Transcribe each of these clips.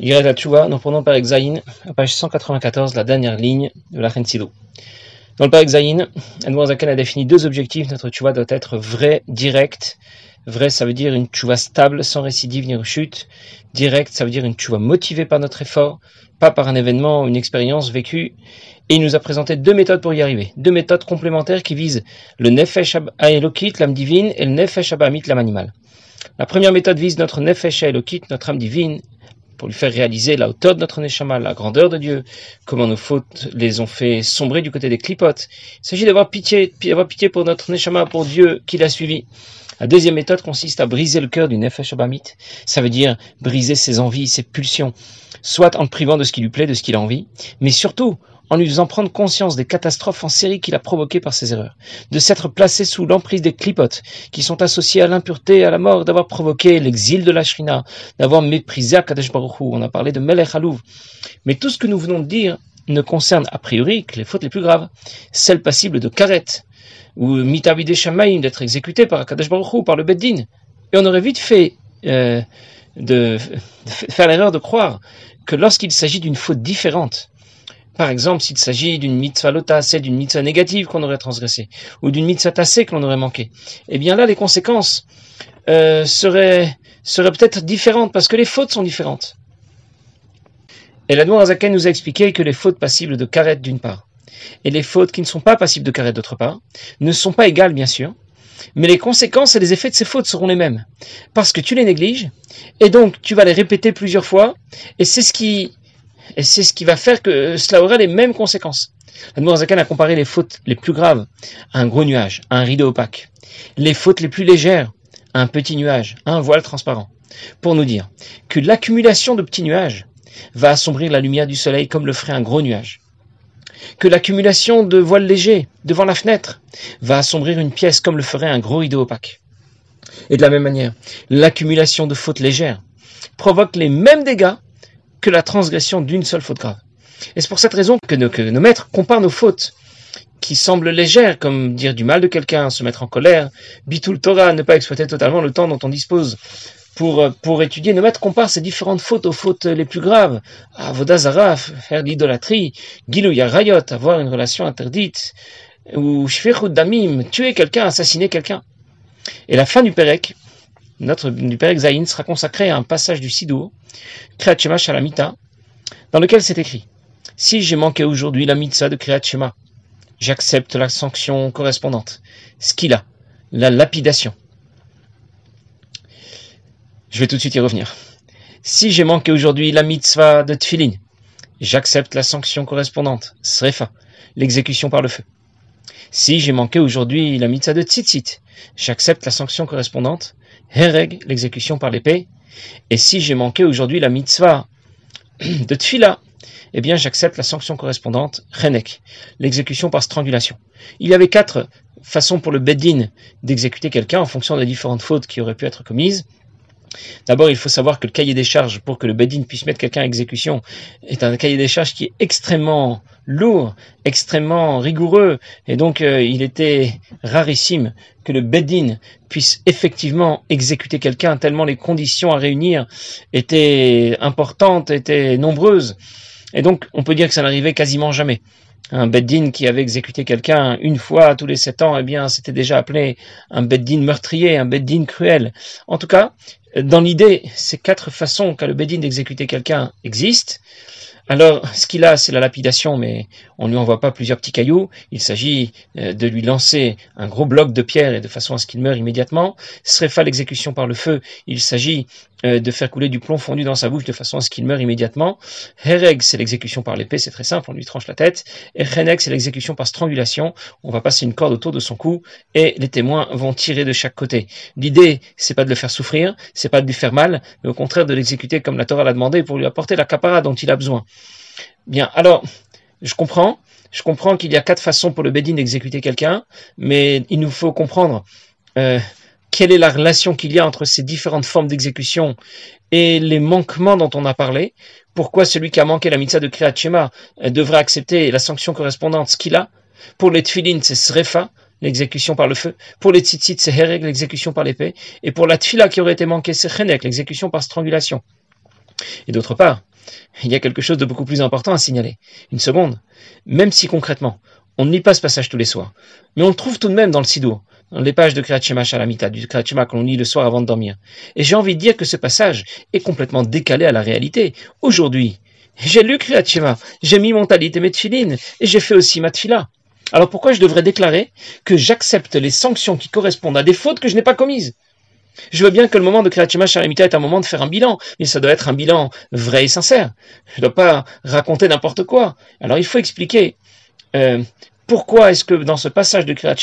la Tchouva, nous prenons par Exaïn, à page 194, la dernière ligne de la Rensido. Dans le Père Exaïn, Zakan a défini deux objectifs. Notre Tchouva doit être vrai, direct. Vrai, ça veut dire une Tchouva stable, sans récidive ni rechute. Direct, ça veut dire une Tchouva motivée par notre effort, pas par un événement, une expérience vécue. Et il nous a présenté deux méthodes pour y arriver. Deux méthodes complémentaires qui visent le Nefesh Elokit, l'âme divine, et le Nefesh Abamit, l'âme animale. La première méthode vise notre Nefesh Elokit, notre âme divine, pour lui faire réaliser la hauteur de notre Neshama, la grandeur de Dieu, comment nos fautes les ont fait sombrer du côté des clipotes. Il s'agit d'avoir pitié, d'avoir pitié pour notre Neshama, pour Dieu qui l'a suivi. La deuxième méthode consiste à briser le cœur du Nefesh. Ça veut dire briser ses envies, ses pulsions, soit en le privant de ce qui lui plaît, de ce qu'il a envie, mais surtout en lui faisant prendre conscience des catastrophes en série qu'il a provoquées par ses erreurs, de s'être placé sous l'emprise des clipotes qui sont associés à l'impureté, à la mort, d'avoir provoqué l'exil de la Shrina, d'avoir méprisé Akadosh Baruch On a parlé de Melech Halouv. Mais tout ce que nous venons de dire ne concerne a priori que les fautes les plus graves, celles passibles de karet, ou mitavidé shamaim, d'être exécuté par Akadosh Baruch par le Beddin. Et on aurait vite fait euh, de, faire l'erreur de croire que lorsqu'il s'agit d'une faute différente, par exemple, s'il s'agit d'une mitzvah lotassée, d'une mitzvah négative qu'on aurait transgressée, ou d'une mitzvah tassée que aurait manqué, eh bien là, les conséquences euh, seraient, seraient peut-être différentes, parce que les fautes sont différentes. Et la Azaken nous a expliqué que les fautes passibles de karet d'une part, et les fautes qui ne sont pas passibles de karet d'autre part, ne sont pas égales, bien sûr, mais les conséquences et les effets de ces fautes seront les mêmes. Parce que tu les négliges, et donc tu vas les répéter plusieurs fois, et c'est ce qui c'est ce qui va faire que cela aura les mêmes conséquences. Zakan a comparé les fautes les plus graves à un gros nuage, à un rideau opaque. Les fautes les plus légères à un petit nuage, à un voile transparent. Pour nous dire que l'accumulation de petits nuages va assombrir la lumière du soleil comme le ferait un gros nuage. Que l'accumulation de voiles légers devant la fenêtre va assombrir une pièce comme le ferait un gros rideau opaque. Et de la même manière, l'accumulation de fautes légères provoque les mêmes dégâts que la transgression d'une seule faute grave. Et c'est pour cette raison que nos, maîtres comparent nos fautes qui semblent légères, comme dire du mal de quelqu'un, se mettre en colère, bitul Torah, ne pas exploiter totalement le temps dont on dispose pour, pour étudier. Nos maîtres comparent ces différentes fautes aux fautes les plus graves. Avodazara, faire l'idolâtrie, Gilou Yarayot, avoir une relation interdite, ou Shfirut Damim, tuer quelqu'un, assassiner quelqu'un. Et la fin du Pérec, notre, du Père Zayin sera consacré à un passage du Sidour, Kriyat Shema Shalamita, dans lequel c'est écrit Si j'ai manqué aujourd'hui la mitzvah de Kriyat Shema, j'accepte la sanction correspondante. Skila, la lapidation. Je vais tout de suite y revenir. Si j'ai manqué aujourd'hui la mitzvah de Tfilin, j'accepte la sanction correspondante. Srefa, l'exécution par le feu. Si j'ai manqué aujourd'hui la mitzvah de Tzitzit, j'accepte la sanction correspondante. Hereg, l'exécution par l'épée. Et si j'ai manqué aujourd'hui la mitzvah de Tfila, eh bien j'accepte la sanction correspondante, Renek, l'exécution par strangulation. Il y avait quatre façons pour le Beddin d'exécuter quelqu'un en fonction des différentes fautes qui auraient pu être commises. D'abord, il faut savoir que le cahier des charges pour que le Bedin puisse mettre quelqu'un à exécution est un cahier des charges qui est extrêmement lourd, extrêmement rigoureux, et donc euh, il était rarissime que le Bedin puisse effectivement exécuter quelqu'un tellement les conditions à réunir étaient importantes, étaient nombreuses. Et donc, on peut dire que ça n'arrivait quasiment jamais un beddin qui avait exécuté quelqu'un une fois tous les sept ans, eh bien, c'était déjà appelé un beddin meurtrier, un beddin cruel. En tout cas, dans l'idée, ces quatre façons qu'a le beddin d'exécuter quelqu'un existent. Alors, ce qu'il a, c'est la lapidation, mais on ne lui envoie pas plusieurs petits cailloux. Il s'agit euh, de lui lancer un gros bloc de pierre et de façon à ce qu'il meure immédiatement. Srefa, l'exécution par le feu, il s'agit euh, de faire couler du plomb fondu dans sa bouche de façon à ce qu'il meure immédiatement. Hereg, c'est l'exécution par l'épée, c'est très simple, on lui tranche la tête. Et c'est l'exécution par strangulation. On va passer une corde autour de son cou et les témoins vont tirer de chaque côté. L'idée, c'est pas de le faire souffrir, c'est pas de lui faire mal, mais au contraire de l'exécuter comme la Torah l'a demandé pour lui apporter la capara dont il a besoin. Bien, alors, je comprends, je comprends qu'il y a quatre façons pour le Bédine d'exécuter quelqu'un, mais il nous faut comprendre euh, quelle est la relation qu'il y a entre ces différentes formes d'exécution et les manquements dont on a parlé. Pourquoi celui qui a manqué la mitzvah de Kriyat Shema devrait accepter la sanction correspondante, ce qu'il a Pour les tfilin, c'est srefa, l'exécution par le feu. Pour les tzitzit, c'est hereg, l'exécution par l'épée. Et pour la tfila qui aurait été manquée, c'est chenek, l'exécution par strangulation. Et d'autre part, il y a quelque chose de beaucoup plus important à signaler. Une seconde. Même si concrètement, on ne lit pas ce passage tous les soirs, mais on le trouve tout de même dans le Sidour, dans les pages de Kriyat Shalamita, du Kriyat que l'on lit le soir avant de dormir. Et j'ai envie de dire que ce passage est complètement décalé à la réalité. Aujourd'hui, j'ai lu Kriyat j'ai mis mon talit et mes tfilines, et j'ai fait aussi ma tfila. Alors pourquoi je devrais déclarer que j'accepte les sanctions qui correspondent à des fautes que je n'ai pas commises? Je veux bien que le moment de Kriyat Shema Shalamita est un moment de faire un bilan, mais ça doit être un bilan vrai et sincère. Je ne dois pas raconter n'importe quoi. Alors il faut expliquer euh, pourquoi est-ce que dans ce passage de Kriyat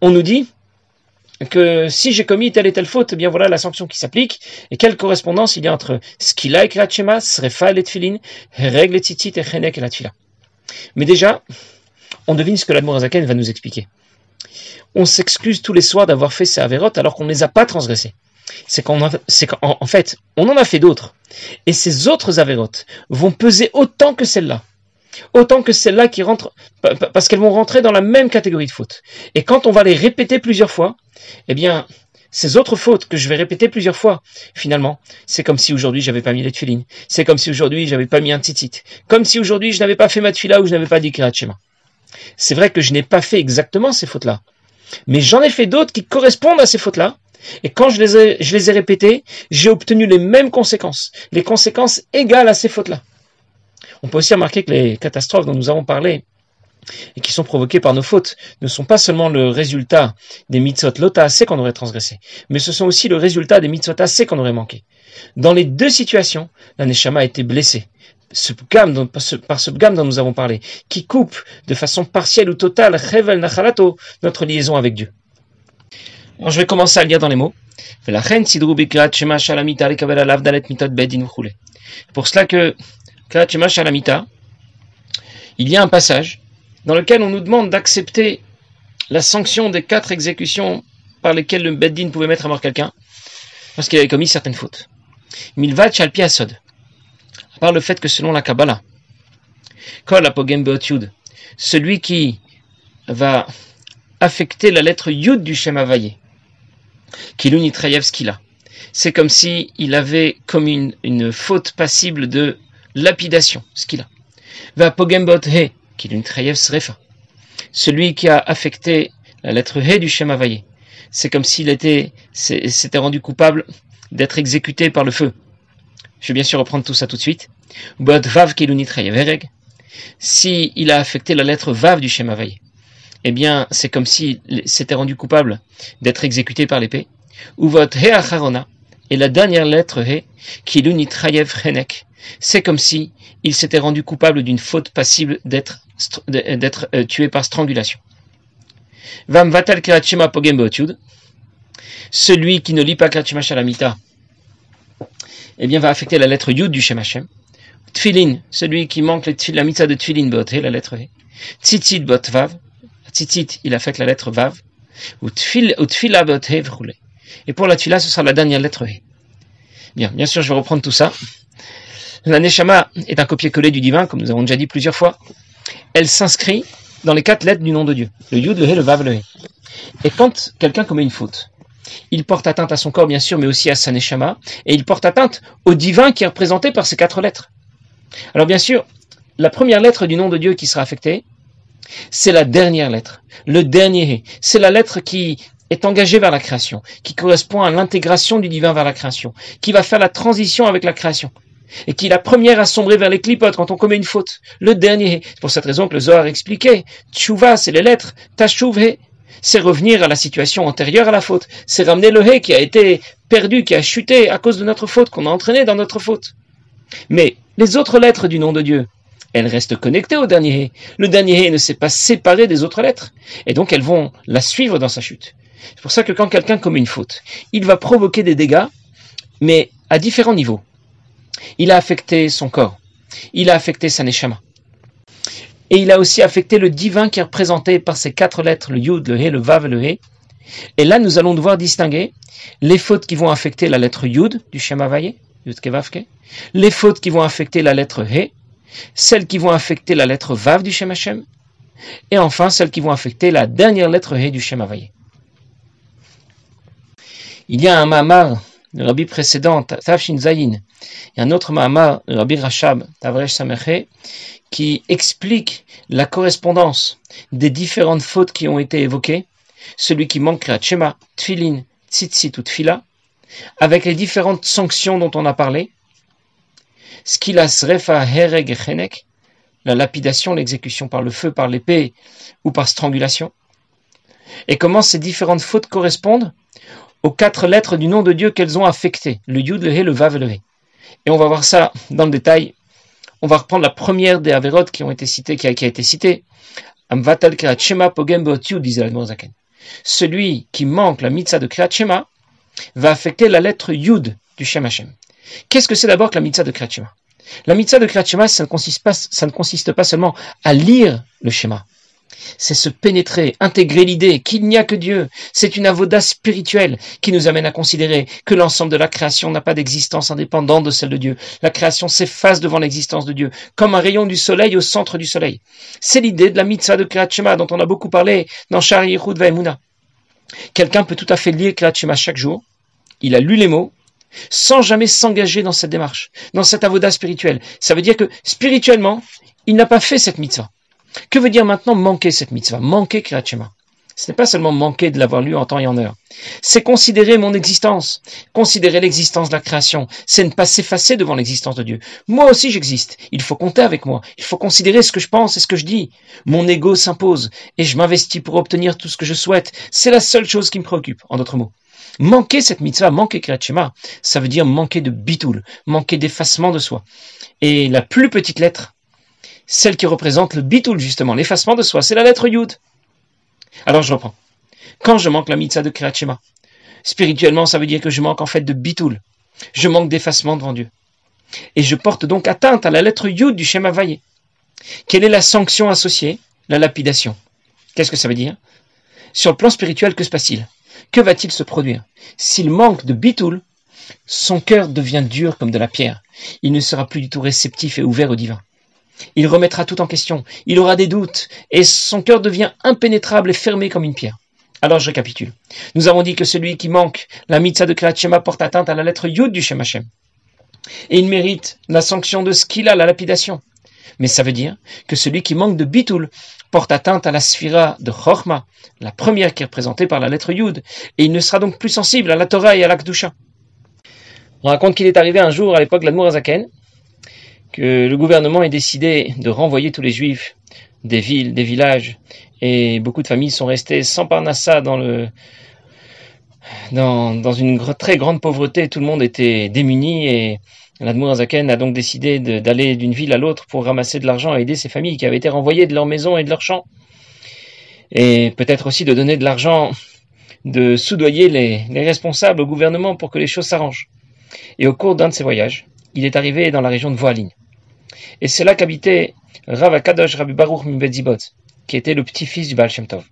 on nous dit que si j'ai commis telle et telle faute, eh bien voilà la sanction qui s'applique, et quelle correspondance il y a entre ce qu'il a et Kriyat Shema, Srefa et Tfilin, règle et Tzitzit et Chenek et. Mais déjà, on devine ce que l'Admorazaken va nous expliquer on s'excuse tous les soirs d'avoir fait ces avérotes alors qu'on ne les a pas transgressés. C'est qu'en fait, on en a fait d'autres. Et ces autres avérotes vont peser autant que celles-là. Autant que celles-là qui rentrent, parce qu'elles vont rentrer dans la même catégorie de fautes. Et quand on va les répéter plusieurs fois, eh bien, ces autres fautes que je vais répéter plusieurs fois, finalement, c'est comme si aujourd'hui j'avais pas mis les tefilines. C'est comme si aujourd'hui j'avais pas mis un tzitzit. Comme si aujourd'hui je n'avais pas fait ma tefila ou je n'avais pas dit kirat C'est vrai que je n'ai pas fait exactement ces fautes-là. Mais j'en ai fait d'autres qui correspondent à ces fautes-là. Et quand je les ai, répétées, j'ai obtenu les mêmes conséquences, les conséquences égales à ces fautes-là. On peut aussi remarquer que les catastrophes dont nous avons parlé et qui sont provoquées par nos fautes ne sont pas seulement le résultat des mitzvot lota qu'on aurait transgressé, mais ce sont aussi le résultat des mitzvot assez qu'on aurait manqué. Dans les deux situations, la Neshama a été blessée, par ce gamme dont nous avons parlé, qui coupe de façon partielle ou totale notre liaison avec Dieu. Alors je vais commencer à lire dans les mots. Pour cela que il y a un passage dans lequel on nous demande d'accepter la sanction des quatre exécutions par lesquelles le Beddin pouvait mettre à mort quelqu'un parce qu'il avait commis certaines fautes. Milvat Chalpi Asod par le fait que selon la Kabbalah, Kol celui qui va affecter la lettre Yud du Shem Havayé, Kiluni Skila, c'est comme si avait commis une, faute passible de lapidation, Skila. Va Pogembot He, Srefa, celui qui a affecté la lettre He du Shem Havayé, c'est comme s'il était, s'était rendu coupable d'être exécuté par le feu. Je vais bien sûr reprendre tout ça tout de suite. Vav Si il a affecté la lettre Vav du Shem eh bien, c'est comme s'il s'était rendu coupable d'être exécuté par l'épée. Uvot He Acharona, et la dernière lettre He, Kiluni Trayev Chenek, c'est comme si il s'était rendu coupable d'une faute passible d'être euh, tué par strangulation. Vam Vatal celui qui ne lit pas Kirachima Shalamita, eh bien, va affecter la lettre Yud du Shem Hashem. Tfilin, celui qui manque la mitzvah de Tfilin bot, la lettre V. Tzitzit bot vav. Tzitzit, il affecte la lettre vav. Ou tfila bot Et pour la tfila, ce sera la dernière lettre V. Bien, bien sûr, je vais reprendre tout ça. La Neshama est un copier-coller du divin, comme nous avons déjà dit plusieurs fois. Elle s'inscrit dans les quatre lettres du nom de Dieu. Le Yud, le He, le Vav, le He. Et quand quelqu'un commet une faute, il porte atteinte à son corps, bien sûr, mais aussi à sa neshama, et il porte atteinte au divin qui est représenté par ces quatre lettres. Alors bien sûr, la première lettre du nom de Dieu qui sera affectée, c'est la dernière lettre, le dernier C'est la lettre qui est engagée vers la création, qui correspond à l'intégration du divin vers la création, qui va faire la transition avec la création, et qui est la première à sombrer vers les clipotes quand on commet une faute. Le dernier. C'est pour cette raison que le Zohar expliquait. Tchouva, c'est les lettres. Tachouv, c'est revenir à la situation antérieure à la faute. C'est ramener le hé qui a été perdu, qui a chuté à cause de notre faute, qu'on a entraîné dans notre faute. Mais les autres lettres du nom de Dieu, elles restent connectées au dernier hé. Le dernier hé ne s'est pas séparé des autres lettres. Et donc elles vont la suivre dans sa chute. C'est pour ça que quand quelqu'un commet une faute, il va provoquer des dégâts, mais à différents niveaux. Il a affecté son corps. Il a affecté sa neshama et il a aussi affecté le divin qui est représenté par ces quatre lettres, le Yud, le He, le Vav et le He. Et là, nous allons devoir distinguer les fautes qui vont affecter la lettre Yud du Shema Vaye, Yud Kevavke, les fautes qui vont affecter la lettre He, celles qui vont affecter la lettre Vav du Shem et enfin celles qui vont affecter la dernière lettre He du Shema Vaye. Il y a un mamar le rabbi précédent, Tafshin Zayin, et un autre Mahama, le rabbi Rashab, Tavresh Sameche, qui explique la correspondance des différentes fautes qui ont été évoquées, celui qui manque à Shema, Tfilin, Tzitzit ou Tfila, avec les différentes sanctions dont on a parlé, Skilas Refa Hereg Chenek, la lapidation, l'exécution par le feu, par l'épée ou par strangulation, et comment ces différentes fautes correspondent? Aux quatre lettres du nom de Dieu qu'elles ont affectées, le Yud, le He, le Vav le He. Et on va voir ça dans le détail. On va reprendre la première des Averot qui ont été citées, qui a, été citée. Amvatal Shema Pogem disait Celui qui manque la mitzvah de Kriyat Shema va affecter la lettre Yud du Shem Hashem. Qu'est-ce que c'est d'abord que la mitzvah de Kriyat Shema? La mitzvah de Kriyat Shema, ça ne, consiste pas, ça ne consiste pas seulement à lire le schéma, c'est se pénétrer, intégrer l'idée qu'il n'y a que Dieu. C'est une avoda spirituelle qui nous amène à considérer que l'ensemble de la création n'a pas d'existence indépendante de celle de Dieu. La création s'efface devant l'existence de Dieu, comme un rayon du soleil au centre du soleil. C'est l'idée de la mitzvah de Kriyat dont on a beaucoup parlé dans Shari Yehud Vaimuna. Quelqu'un peut tout à fait lire Kriyat chaque jour. Il a lu les mots, sans jamais s'engager dans cette démarche, dans cette avoda spirituelle. Ça veut dire que spirituellement, il n'a pas fait cette mitzvah. Que veut dire maintenant manquer cette mitzvah? Manquer Kriyat Ce n'est pas seulement manquer de l'avoir lu en temps et en heure. C'est considérer mon existence, considérer l'existence de la création. C'est ne pas s'effacer devant l'existence de Dieu. Moi aussi j'existe. Il faut compter avec moi. Il faut considérer ce que je pense et ce que je dis. Mon ego s'impose et je m'investis pour obtenir tout ce que je souhaite. C'est la seule chose qui me préoccupe, en d'autres mots. Manquer cette mitzvah, manquer Kriyat ça veut dire manquer de bitoul, manquer d'effacement de soi. Et la plus petite lettre, celle qui représente le bitoul, justement, l'effacement de soi. C'est la lettre Yud. Alors je reprends. Quand je manque la mitzvah de Kriyat spirituellement, ça veut dire que je manque en fait de bitoul. Je manque d'effacement devant Dieu. Et je porte donc atteinte à la lettre Yud du Shema Vaye. Quelle est la sanction associée? La lapidation. Qu'est-ce que ça veut dire? Sur le plan spirituel, que se passe-t-il? Que va-t-il se produire? S'il manque de bitoul, son cœur devient dur comme de la pierre. Il ne sera plus du tout réceptif et ouvert au divin. Il remettra tout en question, il aura des doutes, et son cœur devient impénétrable et fermé comme une pierre. Alors je récapitule. Nous avons dit que celui qui manque la mitzvah de Kriyat porte atteinte à la lettre Yud du Shem Hashem. Et il mérite la sanction de ce qu'il a, la lapidation. Mais ça veut dire que celui qui manque de Bitul porte atteinte à la sphira de Chorma, la première qui est représentée par la lettre Yud, et il ne sera donc plus sensible à la Torah et à l'Akdusha. On raconte qu'il est arrivé un jour à l'époque de l'Admour Azaken, le gouvernement ait décidé de renvoyer tous les juifs des villes, des villages, et beaucoup de familles sont restées sans parnassa dans dans, une très grande pauvreté, tout le monde était démuni et l'Admour Zaken a donc décidé d'aller d'une ville à l'autre pour ramasser de l'argent et aider ces familles qui avaient été renvoyées de leur maison et de leur champ. Et peut-être aussi de donner de l'argent, de soudoyer les, les responsables au gouvernement pour que les choses s'arrangent. Et au cours d'un de ces voyages, il est arrivé dans la région de Voiline. Et c'est là qu'habitait Rav Akadosh Rabbi Baruch Mimbedzibot, qui était le petit-fils du Baal Shem Tov.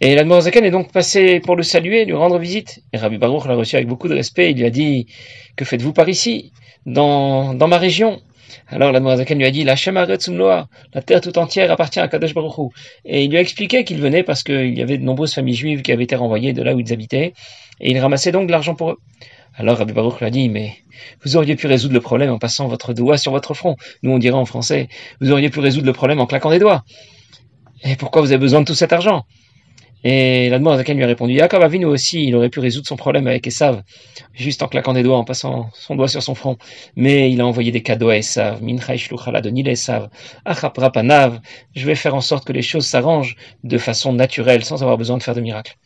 Et l'Admorazaken est donc passé pour le saluer, lui rendre visite. Et Rabbi Baruch l'a reçu avec beaucoup de respect. Il lui a dit Que faites-vous par ici, dans, dans ma région? Alors l'Admorazaken lui a dit La la terre tout entière appartient à Kadosh Baruch Et il lui a expliqué qu'il venait parce qu'il y avait de nombreuses familles juives qui avaient été renvoyées de là où ils habitaient. Et il ramassait donc de l'argent pour eux. Alors Rabbi Baruch lui a dit, mais vous auriez pu résoudre le problème en passant votre doigt sur votre front. Nous on dirait en français, vous auriez pu résoudre le problème en claquant des doigts. Et pourquoi vous avez besoin de tout cet argent? Et l'Admorazaken lui a répondu, Yaakov nous aussi, il aurait pu résoudre son problème avec Esav, juste en claquant des doigts, en passant son doigt sur son front. Mais il a envoyé des cadeaux à Esav, Shluchala de Nil Esav, Achaprapanav, je vais faire en sorte que les choses s'arrangent de façon naturelle, sans avoir besoin de faire de miracles.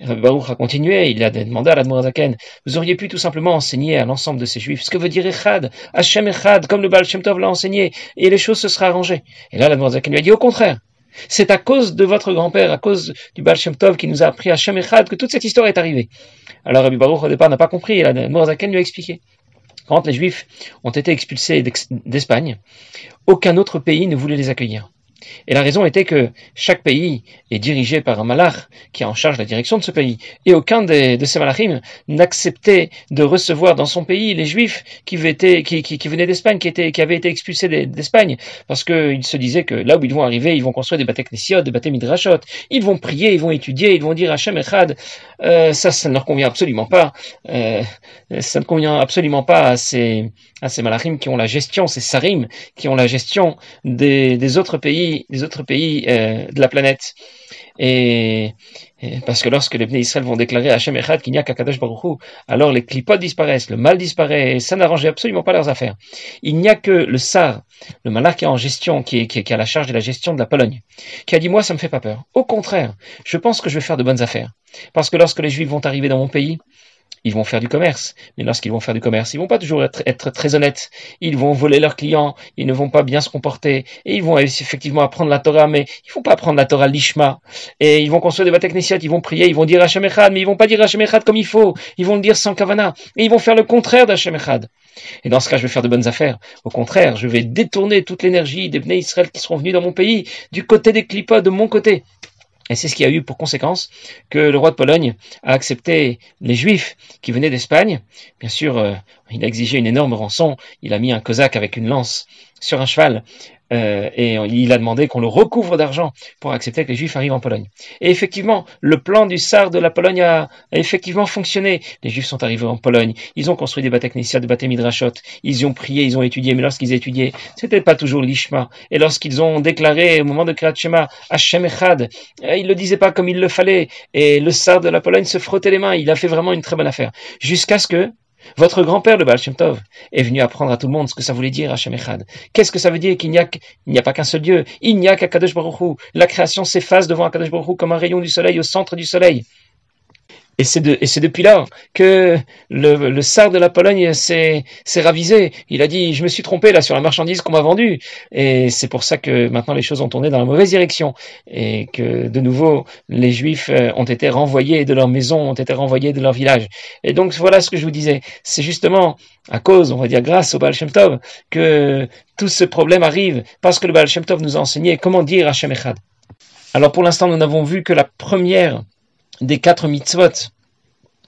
Baruch a continué, il a demandé à l'Admorazaken, vous auriez pu tout simplement enseigner à l'ensemble de ces juifs ce que veut dire Echad, Hashem Echad, comme le Baal Shem Tov l'a enseigné, et les choses se seraient arrangées. Et là, l'Admorazaken lui a dit au contraire. C'est à cause de votre grand-père, à cause du Baal Shem Tov qui nous a appris à Echad que toute cette histoire est arrivée. Alors Rabbi Baruch au départ n'a pas compris, et l'Admorazaken lui a expliqué. Quand les juifs ont été expulsés d'Espagne, aucun autre pays ne voulait les accueillir. Et la raison était que chaque pays est dirigé par un malach qui est en charge de la direction de ce pays. Et aucun de ces malachim n'acceptait de recevoir dans son pays les juifs qui, venaient d'Espagne, qui, avaient été expulsés d'Espagne, parce qu'ils se disaient que là où ils vont arriver, ils vont construire des bâtés des bâtés ils vont prier, ils vont étudier, ils vont dire Hachem Echad. Euh, ça, ça ne leur convient absolument pas. Euh, ça ne convient absolument pas à ces, à malachim qui ont la gestion, ces sarim, qui ont la gestion des autres pays des autres pays euh, de la planète. Et, parce que lorsque les Israël vont déclarer à Hashem Echad qu'il n'y a qu'Akadosh Baruch alors les clipotes disparaissent, le mal disparaît, et ça n'arrangeait absolument pas leurs affaires. Il n'y a que le Sar, le malak qui est en gestion, qui, est, qui, qui a la charge de la gestion de la Pologne, qui a dit moi ça me fait pas peur. Au contraire, je pense que je vais faire de bonnes affaires. Parce que lorsque les Juifs vont arriver dans mon pays, ils vont faire du commerce. Mais lorsqu'ils vont faire du commerce, ils vont pas toujours être, très honnêtes. Ils vont voler leurs clients, ils ne vont pas bien se comporter, et ils vont effectivement apprendre la Torah, mais ils vont pas apprendre la Torah l'ishma. Et ils vont construire des bâtiments ils vont prier, ils vont dire Hashem Echad, mais ils vont pas dire Hashem Echad comme il faut. Ils vont le dire sans kavana. Et ils vont faire le contraire d'Hashem Echad. Et dans ce cas, je vais faire de bonnes affaires. Au contraire, je vais détourner toute l'énergie des Bnei Israël qui seront venus dans mon pays, du côté des clipotes, de mon côté. Et c'est ce qui a eu pour conséquence que le roi de Pologne a accepté les Juifs qui venaient d'Espagne. Bien sûr, euh, il a exigé une énorme rançon. Il a mis un cosaque avec une lance sur un cheval euh, et il a demandé qu'on le recouvre d'argent pour accepter que les Juifs arrivent en Pologne. Et effectivement, le plan du Sar de la Pologne a, effectivement fonctionné. Les Juifs sont arrivés en Pologne, ils ont construit des bâtiments des midrashot, ils ont prié, ils ont étudié, mais lorsqu'ils étudiaient, c'était pas toujours l'ishma. Et lorsqu'ils ont déclaré au moment de Kriyat Shema, Hashem Echad, euh, ils le disaient pas comme il le fallait. Et le Sar de la Pologne se frottait les mains. Il a fait vraiment une très bonne affaire. Jusqu'à ce que votre grand-père, le Baal est venu apprendre à tout le monde ce que ça voulait dire Hashem Echad. Qu'est-ce que ça veut dire qu'il n'y a, n'y a pas qu'un seul Dieu? Il n'y a qu'Akadosh Baruch Hu. La création s'efface devant Akadosh Baruch Hu comme un rayon du soleil au centre du soleil. Et c'est, depuis là que le, le sar de la Pologne s'est, ravisé. Il a dit, je me suis trompé là sur la marchandise qu'on m'a vendue. Et c'est pour ça que maintenant les choses ont tourné dans la mauvaise direction. Et que de nouveau, les Juifs euh, ont été renvoyés de leur maison, ont été renvoyés de leur village. Et donc voilà ce que je vous disais. C'est justement à cause, on va dire grâce au Baal Shem Tov, que tout ce problème arrive. Parce que le Baal Shem Tov nous a enseigné comment dire Hashem Echad. Alors pour l'instant, nous n'avons vu que la première des quatre mitzvot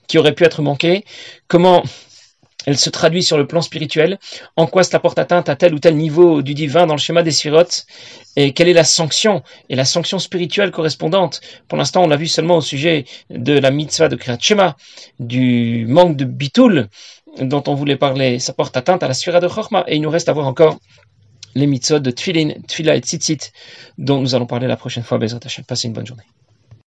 qui auraient pu être manquées, comment elle se traduit sur le plan spirituel, en quoi cela porte atteinte à tel ou tel niveau du divin dans le schéma des sirotes, et quelle est la sanction, et la sanction spirituelle correspondante? Pour l'instant, on l'a vu seulement au sujet de la mitzvah de Kriyat Shema, du manque de bitoul dont on voulait parler, ça porte atteinte à la sphère de Chorma, et il nous reste à voir encore les mitzvot de Tfilin, Tfila et Tzitzit, dont nous allons parler la prochaine fois. Bezrat Hashem. Passez une bonne journée.